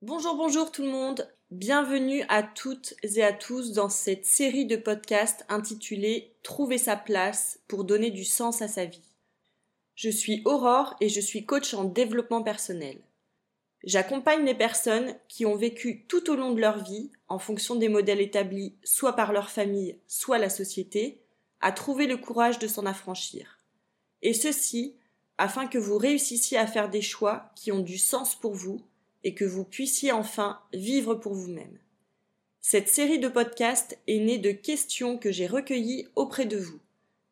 Bonjour, bonjour tout le monde. Bienvenue à toutes et à tous dans cette série de podcasts intitulée Trouver sa place pour donner du sens à sa vie. Je suis Aurore et je suis coach en développement personnel. J'accompagne les personnes qui ont vécu tout au long de leur vie, en fonction des modèles établis soit par leur famille, soit la société, à trouver le courage de s'en affranchir. Et ceci afin que vous réussissiez à faire des choix qui ont du sens pour vous et que vous puissiez enfin vivre pour vous-même. Cette série de podcasts est née de questions que j'ai recueillies auprès de vous.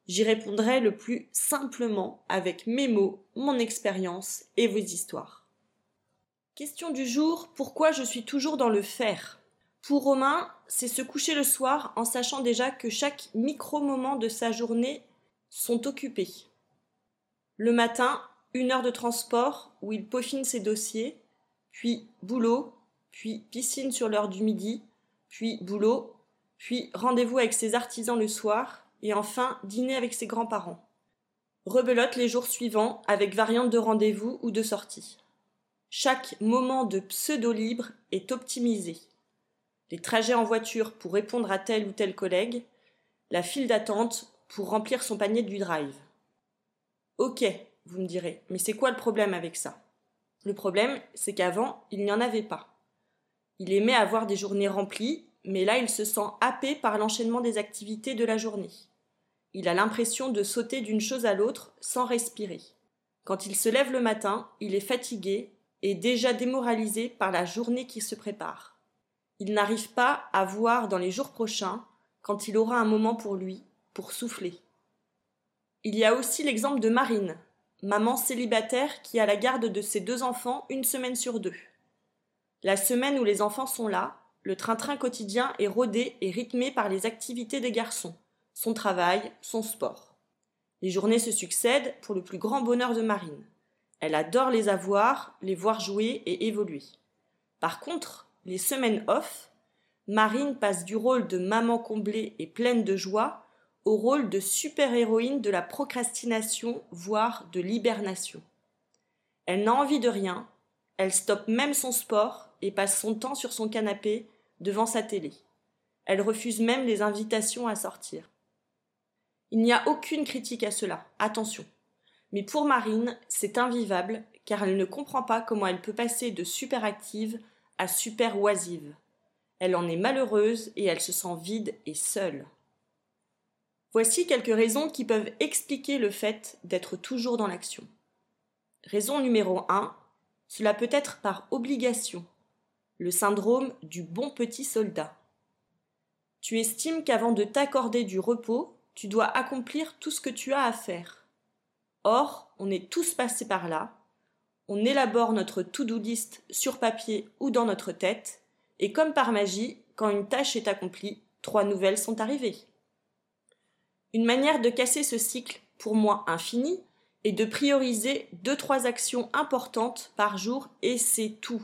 J'y répondrai le plus simplement avec mes mots, mon expérience et vos histoires. Question du jour, pourquoi je suis toujours dans le faire? Pour Romain, c'est se coucher le soir en sachant déjà que chaque micro-moment de sa journée sont occupés. Le matin, une heure de transport où il peaufine ses dossiers, puis boulot, puis piscine sur l'heure du midi, puis boulot, puis rendez-vous avec ses artisans le soir, et enfin dîner avec ses grands-parents. Rebelote les jours suivants avec variante de rendez-vous ou de sortie. Chaque moment de pseudo-libre est optimisé. Les trajets en voiture pour répondre à tel ou tel collègue, la file d'attente pour remplir son panier du drive. Ok, vous me direz, mais c'est quoi le problème avec ça? Le problème, c'est qu'avant, il n'y en avait pas. Il aimait avoir des journées remplies, mais là, il se sent happé par l'enchaînement des activités de la journée. Il a l'impression de sauter d'une chose à l'autre sans respirer. Quand il se lève le matin, il est fatigué et déjà démoralisé par la journée qui se prépare. Il n'arrive pas à voir dans les jours prochains quand il aura un moment pour lui, pour souffler. Il y a aussi l'exemple de Marine, maman célibataire qui a la garde de ses deux enfants une semaine sur deux. La semaine où les enfants sont là, le train-train quotidien est rodé et rythmé par les activités des garçons, son travail, son sport. Les journées se succèdent pour le plus grand bonheur de Marine. Elle adore les avoir, les voir jouer et évoluer. Par contre, les semaines off, Marine passe du rôle de maman comblée et pleine de joie au rôle de super-héroïne de la procrastination, voire de l'hibernation. Elle n'a envie de rien, elle stoppe même son sport et passe son temps sur son canapé devant sa télé. Elle refuse même les invitations à sortir. Il n'y a aucune critique à cela, attention. Mais pour Marine, c'est invivable car elle ne comprend pas comment elle peut passer de super active à super oisive. Elle en est malheureuse et elle se sent vide et seule. Voici quelques raisons qui peuvent expliquer le fait d'être toujours dans l'action. Raison numéro 1, cela peut être par obligation, le syndrome du bon petit soldat. Tu estimes qu'avant de t'accorder du repos, tu dois accomplir tout ce que tu as à faire. Or, on est tous passés par là, on élabore notre to-do list sur papier ou dans notre tête, et comme par magie, quand une tâche est accomplie, trois nouvelles sont arrivées. Une manière de casser ce cycle, pour moi infini, est de prioriser deux trois actions importantes par jour et c'est tout.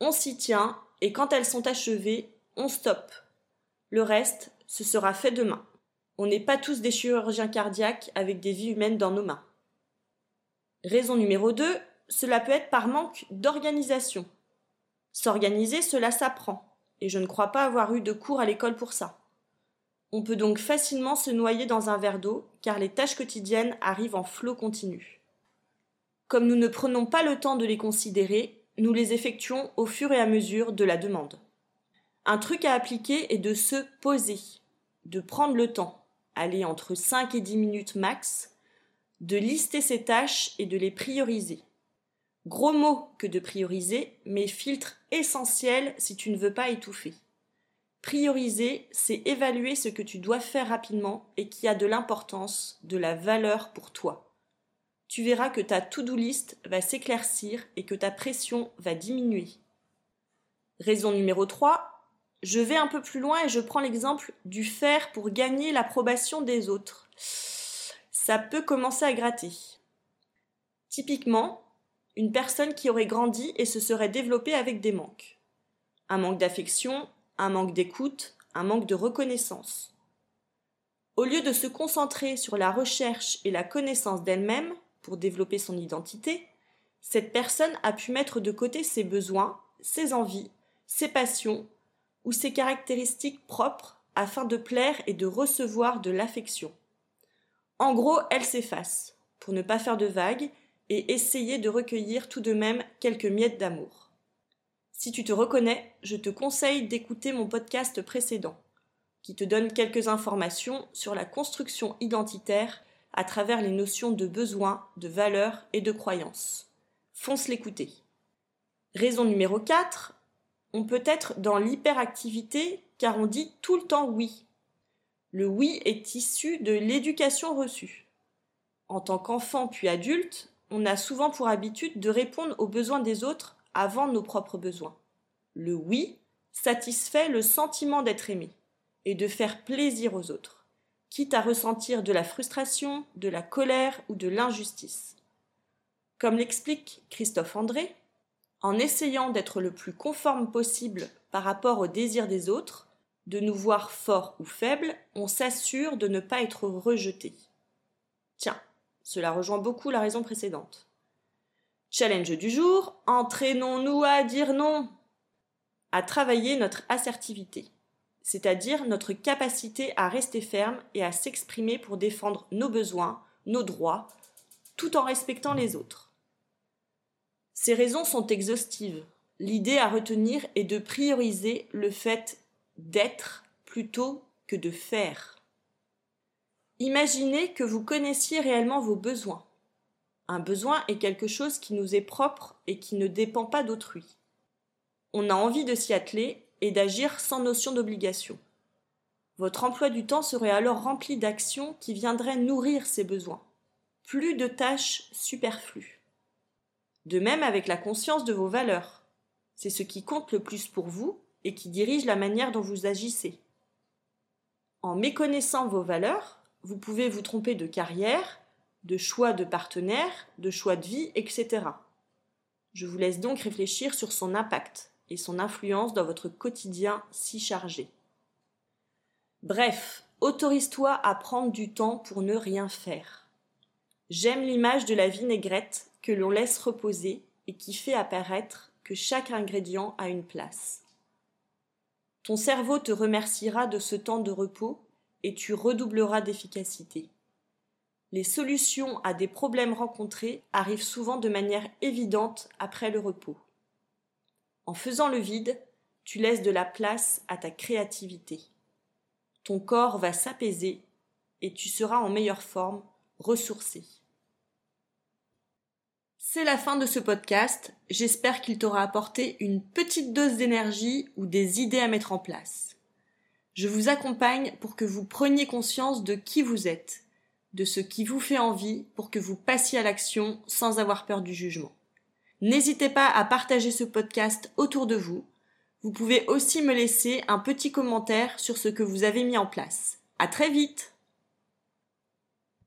On s'y tient et quand elles sont achevées, on stoppe. Le reste, ce sera fait demain. On n'est pas tous des chirurgiens cardiaques avec des vies humaines dans nos mains. Raison numéro 2, cela peut être par manque d'organisation. S'organiser, cela s'apprend, et je ne crois pas avoir eu de cours à l'école pour ça. On peut donc facilement se noyer dans un verre d'eau car les tâches quotidiennes arrivent en flot continu. Comme nous ne prenons pas le temps de les considérer, nous les effectuons au fur et à mesure de la demande. Un truc à appliquer est de se poser, de prendre le temps, aller entre 5 et 10 minutes max, de lister ses tâches et de les prioriser. Gros mot que de prioriser, mais filtre essentiel si tu ne veux pas étouffer. Prioriser, c'est évaluer ce que tu dois faire rapidement et qui a de l'importance, de la valeur pour toi. Tu verras que ta to-do list va s'éclaircir et que ta pression va diminuer. Raison numéro 3, je vais un peu plus loin et je prends l'exemple du faire pour gagner l'approbation des autres. Ça peut commencer à gratter. Typiquement, une personne qui aurait grandi et se serait développée avec des manques. Un manque d'affection, un manque d'écoute, un manque de reconnaissance. Au lieu de se concentrer sur la recherche et la connaissance d'elle-même pour développer son identité, Cette personne a pu mettre de côté ses besoins, ses envies, ses passions ou ses caractéristiques propres afin de plaire et de recevoir de l'affection. En gros, elle s'efface, pour ne pas faire de vagues et essayer de recueillir tout de même quelques miettes d'amour. Si tu te reconnais, je te conseille d'écouter mon podcast précédent, qui te donne quelques informations sur la construction identitaire à travers les notions de besoin, de valeur et de croyance. Fonce l'écouter. Raison numéro 4, on peut être dans l'hyperactivité car on dit tout le temps oui. Le oui est issu de l'éducation reçue. En tant qu'enfant puis adulte, on a souvent pour habitude de répondre aux besoins des autres avant nos propres besoins. Le oui satisfait le sentiment d'être aimé et de faire plaisir aux autres, quitte à ressentir de la frustration, de la colère ou de l'injustice. Comme l'explique Christophe André, en essayant d'être le plus conforme possible par rapport aux désirs des autres, de nous voir forts ou faibles, on s'assure de ne pas être rejeté. Tiens, cela rejoint beaucoup la raison précédente. Challenge du jour, entraînons-nous à dire non, à travailler notre assertivité, c'est-à-dire notre capacité à rester ferme et à s'exprimer pour défendre nos besoins, nos droits, tout en respectant les autres. Ces raisons sont exhaustives. L'idée à retenir est de prioriser le fait d'être plutôt que de faire. Imaginez que vous connaissiez réellement vos besoins. Un besoin est quelque chose qui nous est propre et qui ne dépend pas d'autrui. On a envie de s'y atteler et d'agir sans notion d'obligation. Votre emploi du temps serait alors rempli d'actions qui viendraient nourrir ces besoins. Plus de tâches superflues. De même avec la conscience de vos valeurs. C'est ce qui compte le plus pour vous et qui dirige la manière dont vous agissez. En méconnaissant vos valeurs, vous pouvez vous tromper de carrière, de choix de partenaire, de choix de vie, etc. Je vous laisse donc réfléchir sur son impact et son influence dans votre quotidien si chargé. Bref, autorise-toi à prendre du temps pour ne rien faire. J'aime l'image de la vinaigrette que l'on laisse reposer et qui fait apparaître que chaque ingrédient a une place. Ton cerveau te remerciera de ce temps de repos et tu redoubleras d'efficacité. Les solutions à des problèmes rencontrés arrivent souvent de manière évidente après le repos. En faisant le vide, tu laisses de la place à ta créativité. Ton corps va s'apaiser et tu seras en meilleure forme, ressourcé. C'est la fin de ce podcast. J'espère qu'il t'aura apporté une petite dose d'énergie ou des idées à mettre en place. Je vous accompagne pour que vous preniez conscience de qui vous êtes, de ce qui vous fait envie pour que vous passiez à l'action sans avoir peur du jugement. N'hésitez pas à partager ce podcast autour de vous. Vous pouvez aussi me laisser un petit commentaire sur ce que vous avez mis en place. À très vite!